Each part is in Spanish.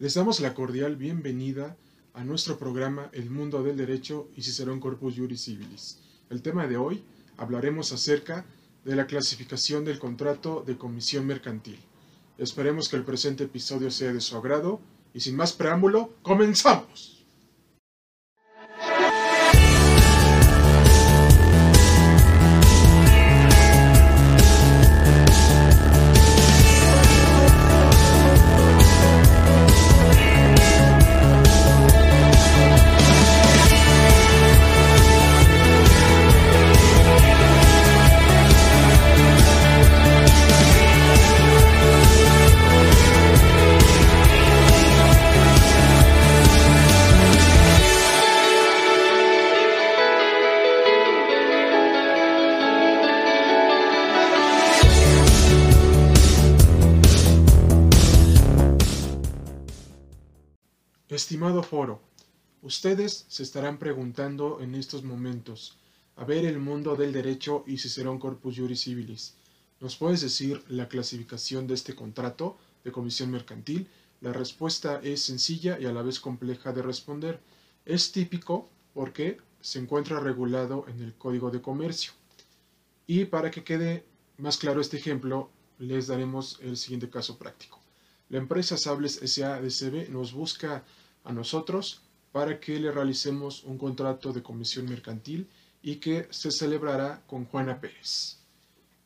Les damos la cordial bienvenida a nuestro programa El Mundo del Derecho y Cicerón Corpus Juris Civilis. El tema de hoy hablaremos acerca de la clasificación del contrato de comisión mercantil. Esperemos que el presente episodio sea de su agrado y sin más preámbulo, comenzamos. Estimado foro, ustedes se estarán preguntando en estos momentos, a ver el mundo del derecho y Cicerón Corpus Juris Civilis. ¿Nos puedes decir la clasificación de este contrato de comisión mercantil? La respuesta es sencilla y a la vez compleja de responder. Es típico porque se encuentra regulado en el Código de Comercio. Y para que quede más claro este ejemplo, les daremos el siguiente caso práctico. La empresa Sables SADCB nos busca a nosotros para que le realicemos un contrato de comisión mercantil y que se celebrará con Juana Pérez.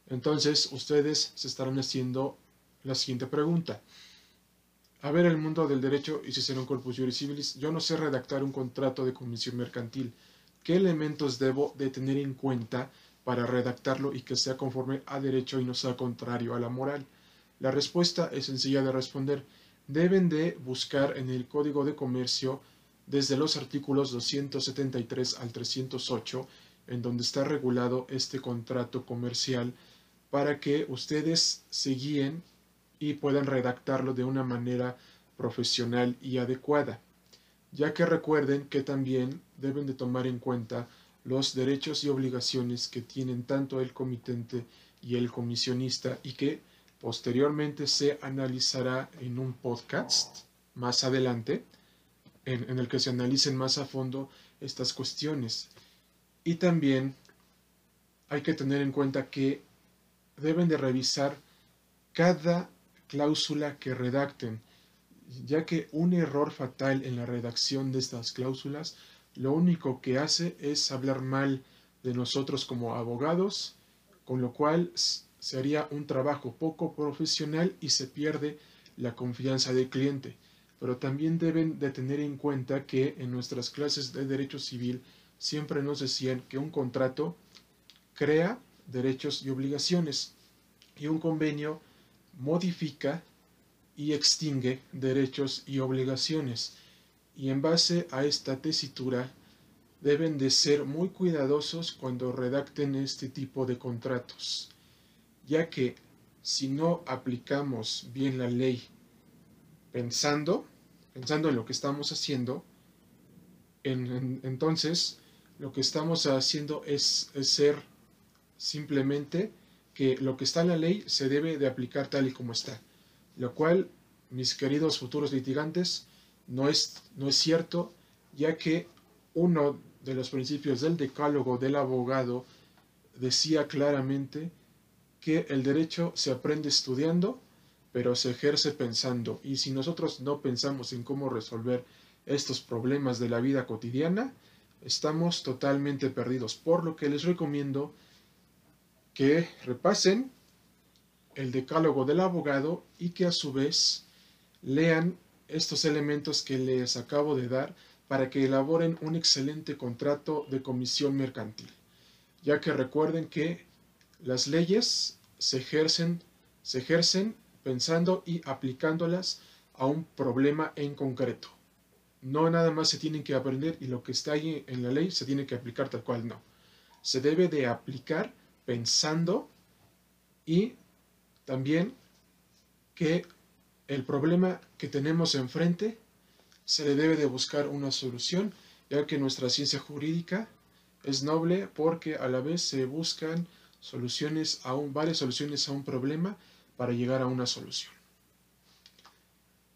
Entonces, ustedes se estarán haciendo la siguiente pregunta. A ver, el mundo del derecho y si será un corpus juris civilis, yo no sé redactar un contrato de comisión mercantil. ¿Qué elementos debo de tener en cuenta para redactarlo y que sea conforme a derecho y no sea contrario a la moral? La respuesta es sencilla de responder deben de buscar en el Código de Comercio desde los artículos 273 al 308, en donde está regulado este contrato comercial, para que ustedes se guíen y puedan redactarlo de una manera profesional y adecuada, ya que recuerden que también deben de tomar en cuenta los derechos y obligaciones que tienen tanto el comitente y el comisionista y que Posteriormente se analizará en un podcast más adelante en, el que se analicen más a fondo estas cuestiones. Y también hay que tener en cuenta que deben de revisar cada cláusula que redacten, ya que un error fatal en la redacción de estas cláusulas lo único que hace es hablar mal de nosotros como abogados, con lo cual sería un trabajo poco profesional y se pierde la confianza del cliente. Pero también deben de tener en cuenta que en nuestras clases de derecho civil siempre nos decían que un contrato crea derechos y obligaciones y un convenio modifica y extingue derechos y obligaciones. Y en base a esta tesitura deben de ser muy cuidadosos cuando redacten este tipo de contratos ya que si no aplicamos bien la ley pensando, pensando en lo que estamos haciendo, entonces lo que estamos haciendo es, ser simplemente que lo que está en la ley se debe de aplicar tal y como está, lo cual, mis queridos futuros litigantes, no es, no es cierto, ya que uno de los principios del decálogo del abogado decía claramente que el derecho se aprende estudiando, pero se ejerce pensando. Y si nosotros no pensamos en cómo resolver estos problemas de la vida cotidiana, estamos totalmente perdidos. Por lo que les recomiendo que repasen el decálogo del abogado y que a su vez lean estos elementos que les acabo de dar para que elaboren un excelente contrato de comisión mercantil, ya que recuerden que las leyes se ejercen, se ejercen pensando y aplicándolas a un problema en concreto. No nada más se tienen que aprender y lo que está ahí en la ley se tiene que aplicar tal cual, no. Se debe de aplicar pensando y también que el problema que tenemos enfrente se le debe de buscar una solución, ya que nuestra ciencia jurídica es noble porque a la vez se buscan soluciones a varias soluciones a un problema para llegar a una solución.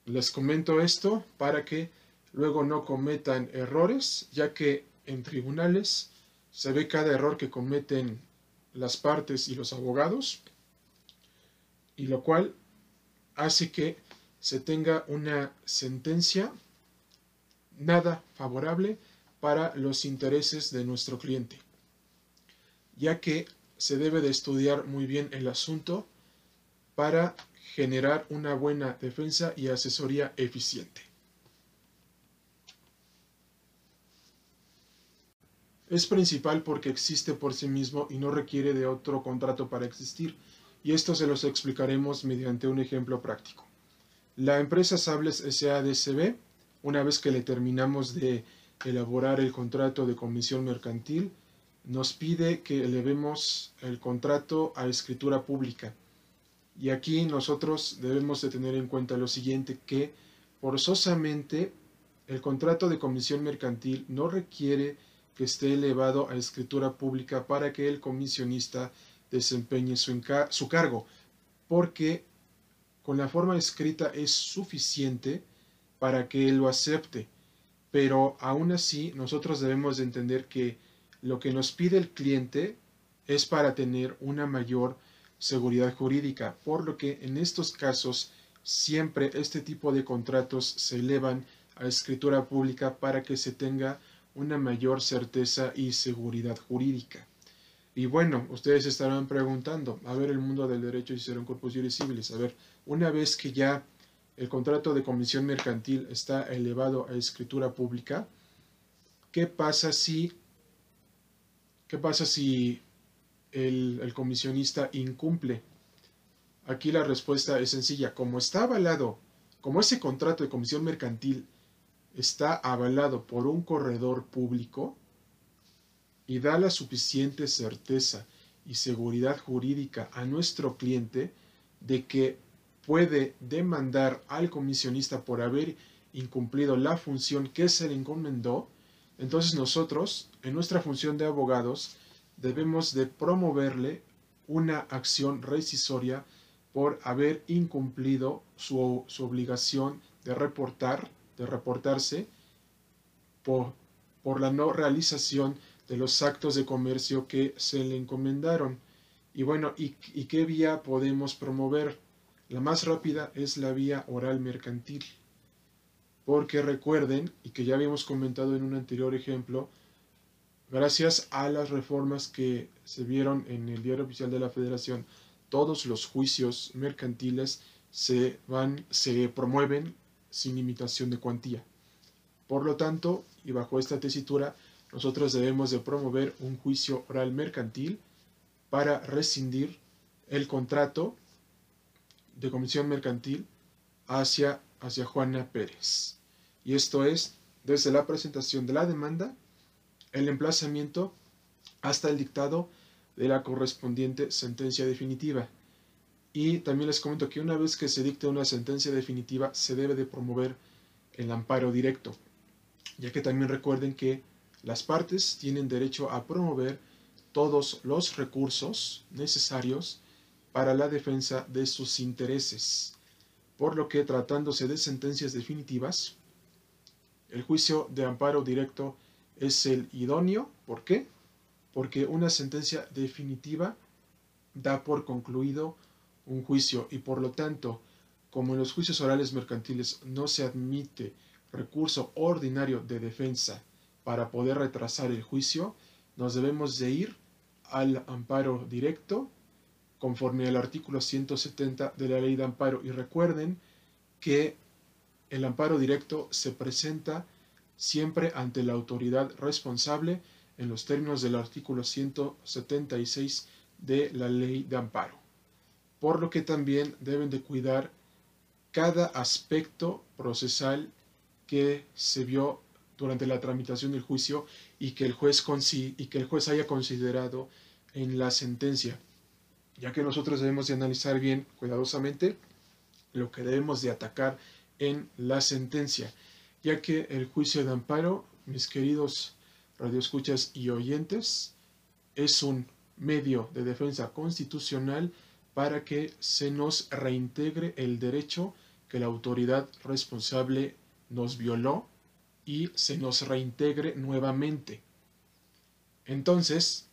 Les comento esto para que luego no cometan errores, ya que en tribunales se ve cada error que cometen las partes y los abogados, y lo cual hace que se tenga una sentencia nada favorable para los intereses de nuestro cliente, ya que se debe de estudiar muy bien el asunto para generar una buena defensa y asesoría eficiente. Es principal porque existe por sí mismo y no requiere de otro contrato para existir, y esto se los explicaremos mediante un ejemplo práctico. La empresa Sables SADCB, una vez que le terminamos de elaborar el contrato de comisión mercantil, nos pide que elevemos el contrato a escritura pública. Y aquí nosotros debemos de tener en cuenta lo siguiente, que forzosamente el contrato de comisión mercantil no requiere que esté elevado a escritura pública para que el comisionista desempeñe su, su cargo, porque con la forma escrita es suficiente para que él lo acepte. Pero aún así nosotros debemos de entender que lo que nos pide el cliente es para tener una mayor seguridad jurídica, por lo que en estos casos siempre este tipo de contratos se elevan a escritura pública para que se tenga una mayor certeza y seguridad jurídica. Y bueno, ustedes estarán preguntando, a ver el mundo del derecho y serán corpus juris civilis, a ver, una vez que ya el contrato de comisión mercantil está elevado a escritura pública, ¿qué pasa si, qué pasa si el, comisionista incumple? Aquí la respuesta es sencilla, como está avalado, como ese contrato de comisión mercantil está avalado por un corredor público y da la suficiente certeza y seguridad jurídica a nuestro cliente de que puede demandar al comisionista por haber incumplido la función que se le encomendó, entonces nosotros, en nuestra función de abogados, debemos de promoverle una acción rescisoria por haber incumplido su, su obligación de reportar de reportarse por, por la no realización de los actos de comercio que se le encomendaron. Y bueno, ¿y, ¿y, qué vía podemos promover? La más rápida es la vía oral mercantil. Porque recuerden, y que ya habíamos comentado en un anterior ejemplo, gracias a las reformas que se vieron en el diario oficial de la Federación, todos los juicios mercantiles se van, se promueven sin imitación de cuantía. Por lo tanto, y bajo esta tesitura, nosotros debemos de promover un juicio oral mercantil para rescindir el contrato de comisión mercantil hacia, hacia Juana Pérez. Y esto es desde la presentación de la demanda, el emplazamiento hasta el dictado de la correspondiente sentencia definitiva. Y también les comento que una vez que se dicte una sentencia definitiva, se debe de promover el amparo directo, ya que también recuerden que las partes tienen derecho a promover todos los recursos necesarios para la defensa de sus intereses, por lo que tratándose de sentencias definitivas, el juicio de amparo directo es el idóneo. ¿Por qué? Porque una sentencia definitiva da por concluido un juicio y por lo tanto, como en los juicios orales mercantiles no se admite recurso ordinario de defensa para poder retrasar el juicio, nos debemos de ir al amparo directo conforme al artículo 170 de la ley de amparo. Y recuerden que el amparo directo se presenta siempre ante la autoridad responsable en los términos del artículo 176 de la ley de amparo por lo que también deben de cuidar cada aspecto procesal que se vio durante la tramitación del juicio y que el juez, y que el juez haya considerado en la sentencia, ya que nosotros debemos de analizar bien cuidadosamente lo que debemos de atacar en la sentencia, ya que el juicio de amparo, mis queridos radioescuchas y oyentes, es un medio de defensa constitucional para que se nos reintegre el derecho que la autoridad responsable nos violó y se nos reintegre nuevamente. Entonces,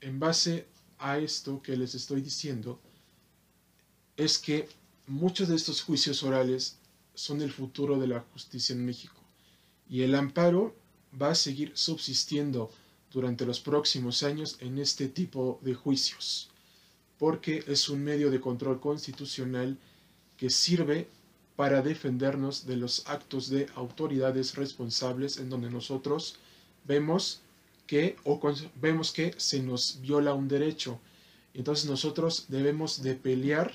en base a esto que les estoy diciendo, es que muchos de estos juicios orales son el futuro de la justicia en México y el amparo va a seguir subsistiendo durante los próximos años en este tipo de juicios, porque es un medio de control constitucional que sirve para defendernos de los actos de autoridades responsables en donde nosotros vemos que o vemos que se nos viola un derecho. Entonces nosotros debemos de pelear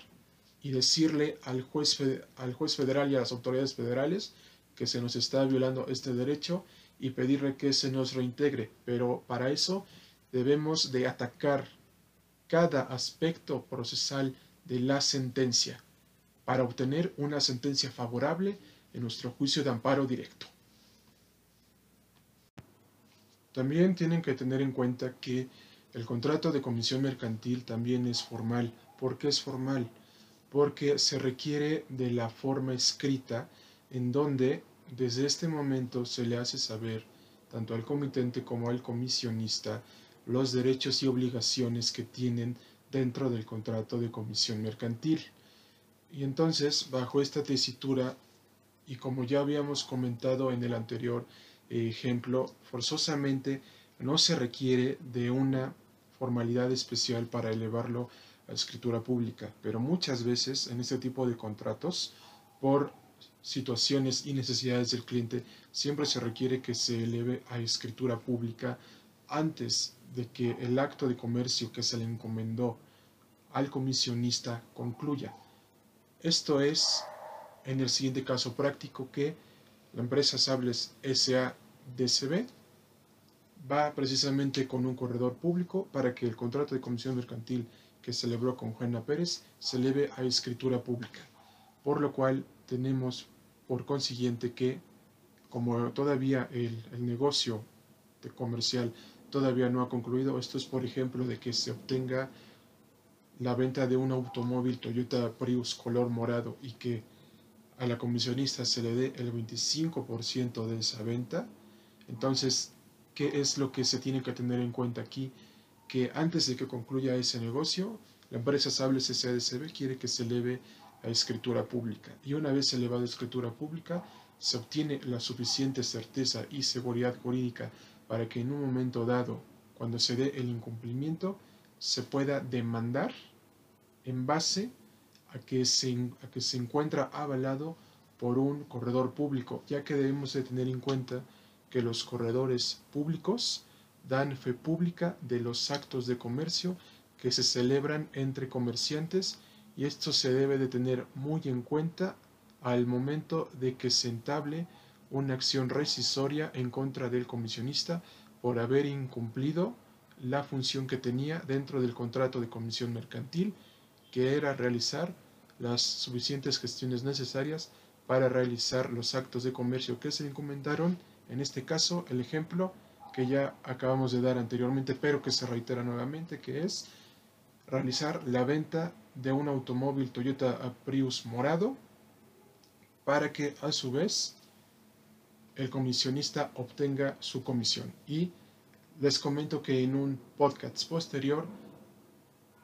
y decirle al juez, al juez federal y a las autoridades federales que se nos está violando este derecho y pedirle que se nos reintegre. Pero para eso debemos de atacar cada aspecto procesal de la sentencia para obtener una sentencia favorable en nuestro juicio de amparo directo. También tienen que tener en cuenta que el contrato de comisión mercantil también es formal. ¿Por qué es formal? Porque se requiere de la forma escrita en donde desde este momento se le hace saber tanto al comitente como al comisionista los derechos y obligaciones que tienen dentro del contrato de comisión mercantil. Y entonces, bajo esta tesitura, y como ya habíamos comentado en el anterior ejemplo, forzosamente no se requiere de una formalidad especial para elevarlo escritura pública, pero muchas veces en este tipo de contratos, por situaciones y necesidades del cliente, siempre se requiere que se eleve a escritura pública antes de que el acto de comercio que se le encomendó al comisionista concluya. Esto es, en el siguiente caso práctico, que la empresa Sables SA-DCB va precisamente con un corredor público para que el contrato de comisión mercantil que celebró con Juana Pérez se eleve a escritura pública, por lo cual tenemos por consiguiente que, como todavía el, negocio de comercial todavía no ha concluido, esto es por ejemplo de que se obtenga la venta de un automóvil Toyota Prius color morado y que a la comisionista se le dé el 25% de esa venta, entonces, ¿qué es lo que se tiene que tener en cuenta aquí? Que antes de que concluya ese negocio, la empresa Sables SADCB quiere que se eleve a escritura pública. Y una vez elevada a escritura pública, se obtiene la suficiente certeza y seguridad jurídica para que en un momento dado, cuando se dé el incumplimiento, se pueda demandar en base a que se, a que se encuentra avalado por un corredor público, ya que debemos de tener en cuenta que los corredores públicos dan fe pública de los actos de comercio que se celebran entre comerciantes y esto se debe de tener muy en cuenta al momento de que se entable una acción rescisoria en contra del comisionista por haber incumplido la función que tenía dentro del contrato de comisión mercantil, que era realizar las suficientes gestiones necesarias para realizar los actos de comercio que se encomendaron, en este caso el ejemplo que ya acabamos de dar anteriormente, pero que se reitera nuevamente, que es realizar la venta de un automóvil Toyota Prius morado para que a su vez el comisionista obtenga su comisión. Y les comento que en un podcast posterior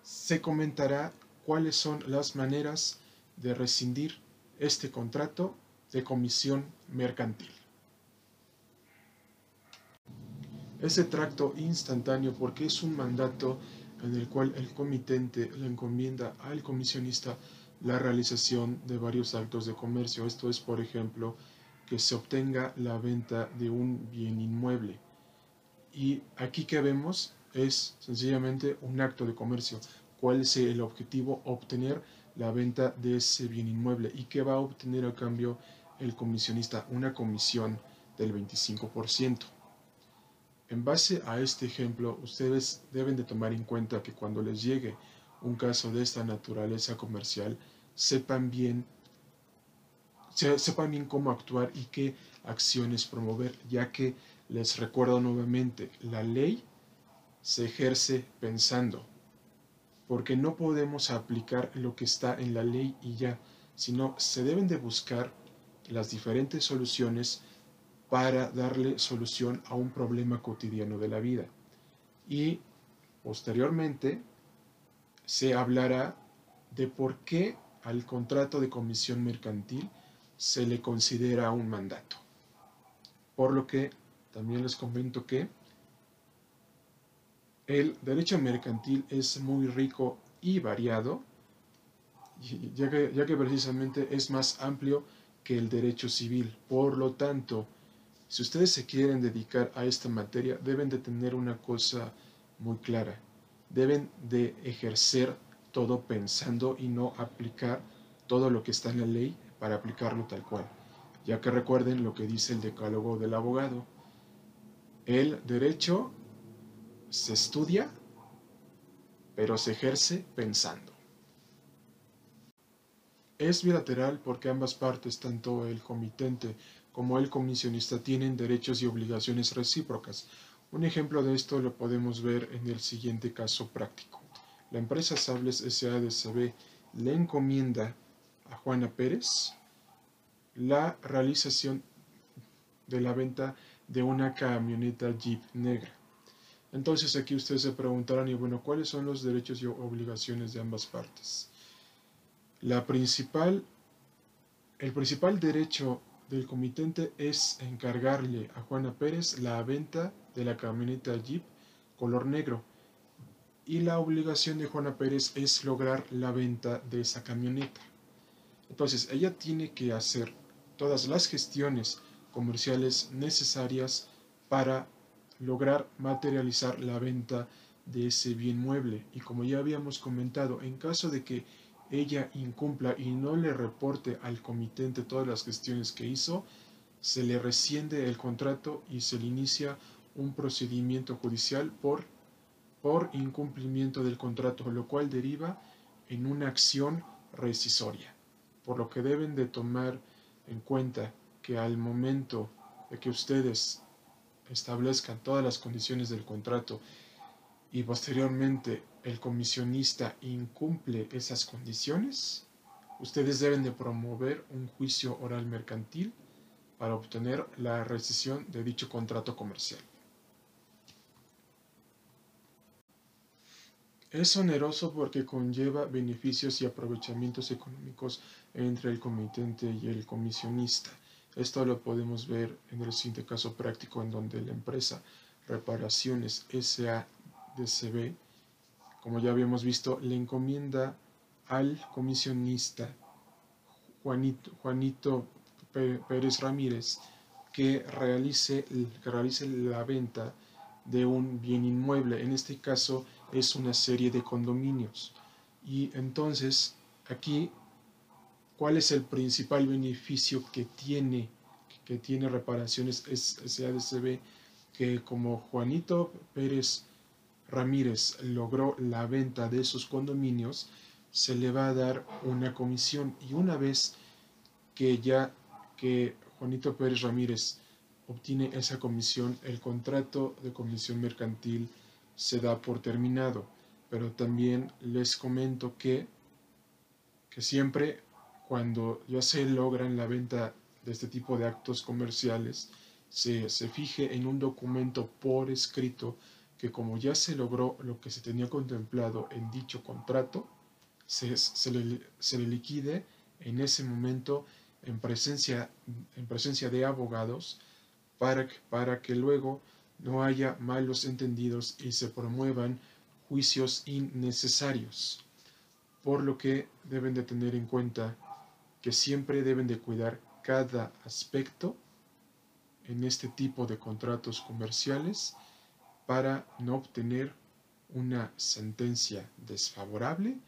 se comentará cuáles son las maneras de rescindir este contrato de comisión mercantil. Ese tracto instantáneo porque es un mandato en el cual el comitente le encomienda al comisionista la realización de varios actos de comercio. Esto es, por ejemplo, que se obtenga la venta de un bien inmueble. Y aquí que vemos es sencillamente un acto de comercio. ¿Cuál es el objetivo? Obtener la venta de ese bien inmueble. ¿Y qué va a obtener a cambio el comisionista? Una comisión del 25%. En base a este ejemplo, ustedes deben de tomar en cuenta que cuando les llegue un caso de esta naturaleza comercial, sepan bien, sepan bien cómo actuar y qué acciones promover, ya que les recuerdo nuevamente, la ley se ejerce pensando, porque no podemos aplicar lo que está en la ley y ya, sino se deben de buscar las diferentes soluciones para darle solución a un problema cotidiano de la vida. Y posteriormente se hablará de por qué al contrato de comisión mercantil se le considera un mandato. Por lo que también les comento que el derecho mercantil es muy rico y variado, ya que, ya que precisamente es más amplio que el derecho civil. Por lo tanto, si ustedes se quieren dedicar a esta materia, deben de tener una cosa muy clara. Deben de ejercer todo pensando y no aplicar todo lo que está en la ley para aplicarlo tal cual. Ya que recuerden lo que dice el decálogo del abogado. El derecho se estudia, pero se ejerce pensando. Es bilateral porque ambas partes, tanto el comitente como el comisionista, tienen derechos y obligaciones recíprocas. Un ejemplo de esto lo podemos ver en el siguiente caso práctico. La empresa Sables SADCB le encomienda a Juana Pérez la realización de la venta de una camioneta Jeep negra. Entonces aquí ustedes se preguntarán, y bueno, ¿cuáles son los derechos y obligaciones de ambas partes? La principal, el principal derecho del comitente es encargarle a Juana Pérez la venta de la camioneta Jeep color negro. Y la obligación de Juana Pérez es lograr la venta de esa camioneta. Entonces, ella tiene que hacer todas las gestiones comerciales necesarias para lograr materializar la venta de ese bien mueble. Y como ya habíamos comentado, en caso de que ella incumpla y no le reporte al comitente todas las gestiones que hizo, se le resciende el contrato y se le inicia un procedimiento judicial por, por incumplimiento del contrato, lo cual deriva en una acción rescisoria. Por lo que deben de tomar en cuenta que al momento de que ustedes establezcan todas las condiciones del contrato y posteriormente el comisionista incumple esas condiciones, ustedes deben de promover un juicio oral mercantil para obtener la rescisión de dicho contrato comercial. Es oneroso porque conlleva beneficios y aprovechamientos económicos entre el comitente y el comisionista. Esto lo podemos ver en el siguiente caso práctico en donde la empresa Reparaciones SADCB como ya habíamos visto, le encomienda al comisionista Juanito, Juanito Pérez Ramírez que realice, que realice la venta de un bien inmueble. En este caso es una serie de condominios. Y entonces, aquí, ¿cuál es el principal beneficio que tiene, que tiene reparaciones SADCB? Que como Juanito Pérez Ramírez logró la venta de esos condominios, se le va a dar una comisión y una vez que ya que Juanito Pérez Ramírez obtiene esa comisión, el contrato de comisión mercantil se da por terminado. Pero también les comento que, que siempre cuando ya se logran la venta de este tipo de actos comerciales, se, se fije en un documento por escrito que como ya se logró lo que se tenía contemplado en dicho contrato, se, le, liquide en ese momento en presencia, en presencia de abogados para, para que luego no haya malos entendidos y se promuevan juicios innecesarios. Por lo que deben de tener en cuenta que siempre deben de cuidar cada aspecto en este tipo de contratos comerciales para no obtener una sentencia desfavorable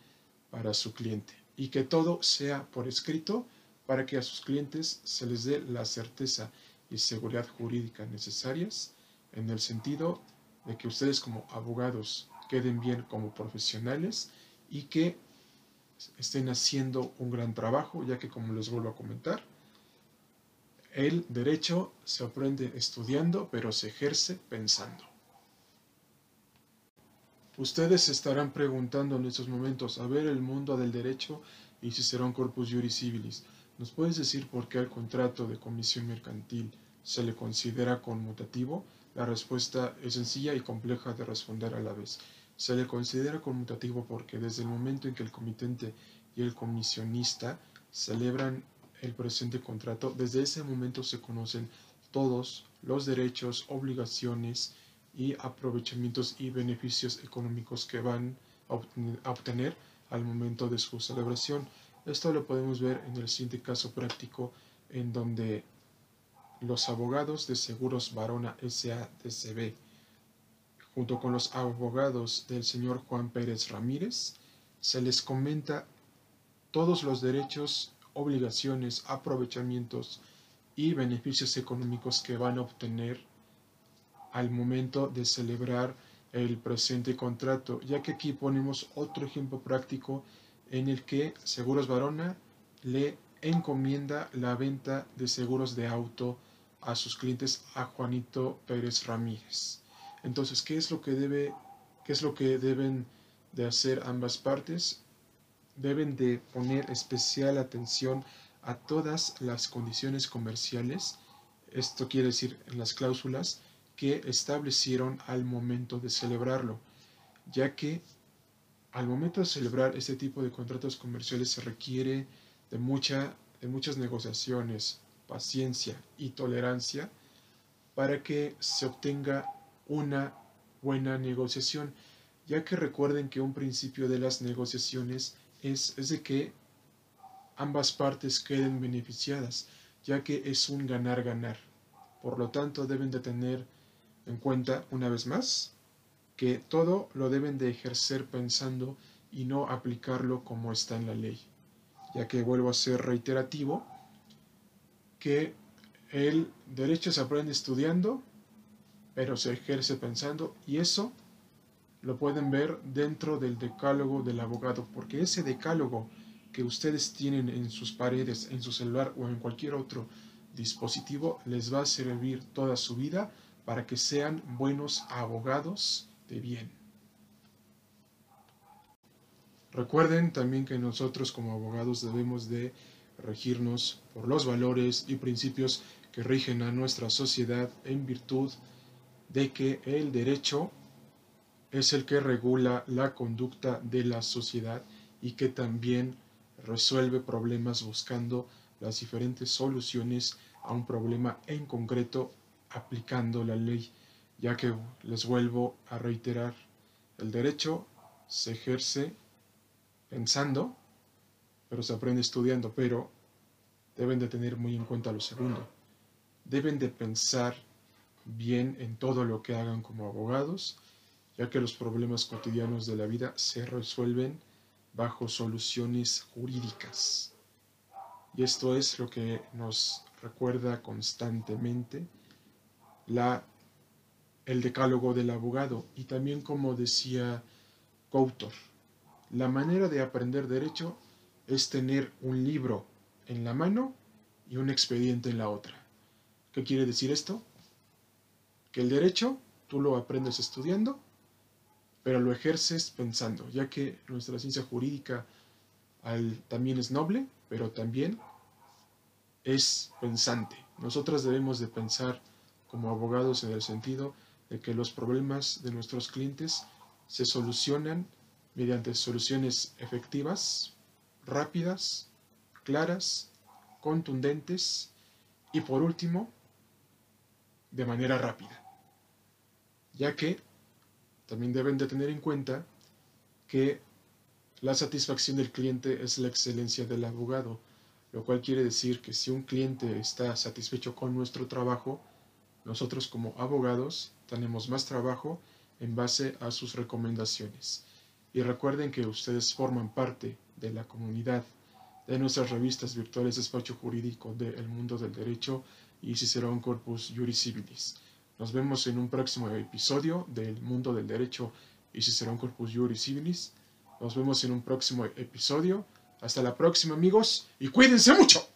para su cliente y que todo sea por escrito para que a sus clientes se les dé la certeza y seguridad jurídica necesarias en el sentido de que ustedes como abogados queden bien como profesionales y que estén haciendo un gran trabajo, ya que como les vuelvo a comentar, el derecho se aprende estudiando, pero se ejerce pensando. Ustedes estarán preguntando en estos momentos, a ver, el mundo del derecho y Cicerón Corpus Juris Civilis. ¿Nos puedes decir por qué al contrato de comisión mercantil se le considera conmutativo? La respuesta es sencilla y compleja de responder a la vez. Se le considera conmutativo porque desde el momento en que el comitente y el comisionista celebran el presente contrato, desde ese momento se conocen todos los derechos, obligaciones y aprovechamientos y beneficios económicos que van a obtener al momento de su celebración. Esto lo podemos ver en el siguiente caso práctico en donde los abogados de Seguros Varona S.A.D.C.B. junto con los abogados del señor Juan Pérez Ramírez se les comenta todos los derechos, obligaciones, aprovechamientos y beneficios económicos que van a obtener al momento de celebrar el presente contrato, ya que aquí ponemos otro ejemplo práctico en el que Seguros Varona le encomienda la venta de seguros de auto a sus clientes a Juanito Pérez Ramírez. Entonces, ¿qué es lo que debe qué es lo que deben de hacer ambas partes? Deben de poner especial atención a todas las condiciones comerciales, esto quiere decir en las cláusulas, que establecieron al momento de celebrarlo, ya que al momento de celebrar este tipo de contratos comerciales se requiere de, mucha, de muchas negociaciones, paciencia y tolerancia para que se obtenga una buena negociación, ya que recuerden que un principio de las negociaciones es, es de que ambas partes queden beneficiadas, ya que es un ganar-ganar. Por lo tanto, deben de tener en cuenta, una vez más, que todo lo deben de ejercer pensando y no aplicarlo como está en la ley, ya que vuelvo a ser reiterativo, que el derecho se aprende estudiando, pero se ejerce pensando, y eso lo pueden ver dentro del decálogo del abogado, porque ese decálogo que ustedes tienen en sus paredes, en su celular o en cualquier otro dispositivo les va a servir toda su vida para que sean buenos abogados de bien. Recuerden también que nosotros como abogados debemos de regirnos por los valores y principios que rigen a nuestra sociedad en virtud de que el derecho es el que regula la conducta de la sociedad y que también resuelve problemas buscando las diferentes soluciones a un problema en concreto aplicando la ley, ya que les vuelvo a reiterar, el derecho se ejerce pensando, pero se aprende estudiando, pero deben de tener muy en cuenta lo segundo. Deben de pensar bien en todo lo que hagan como abogados, ya que los problemas cotidianos de la vida se resuelven bajo soluciones jurídicas. Y esto es lo que nos recuerda constantemente la, el decálogo del abogado. Y también como decía Coutor, la manera de aprender derecho es tener un libro en la mano y un expediente en la otra. ¿Qué quiere decir esto? Que el derecho tú lo aprendes estudiando pero lo ejerces pensando, ya que nuestra ciencia jurídica también es noble, pero también es pensante. Nosotros debemos de pensar como abogados en el sentido de que los problemas de nuestros clientes se solucionan mediante soluciones efectivas, rápidas, claras, contundentes y por último, de manera rápida, ya que también deben de tener en cuenta que la satisfacción del cliente es la excelencia del abogado, lo cual quiere decir que si un cliente está satisfecho con nuestro trabajo, nosotros como abogados tenemos más trabajo en base a sus recomendaciones. Y recuerden que ustedes forman parte de la comunidad de nuestras revistas virtuales Despacho Jurídico del Mundo del Derecho y Cicerón Corpus Juris Civilis. Nos vemos en un próximo episodio del Mundo del Derecho y un Corpus Juris Civilis. Nos vemos en un próximo episodio. Hasta la próxima amigos y cuídense mucho.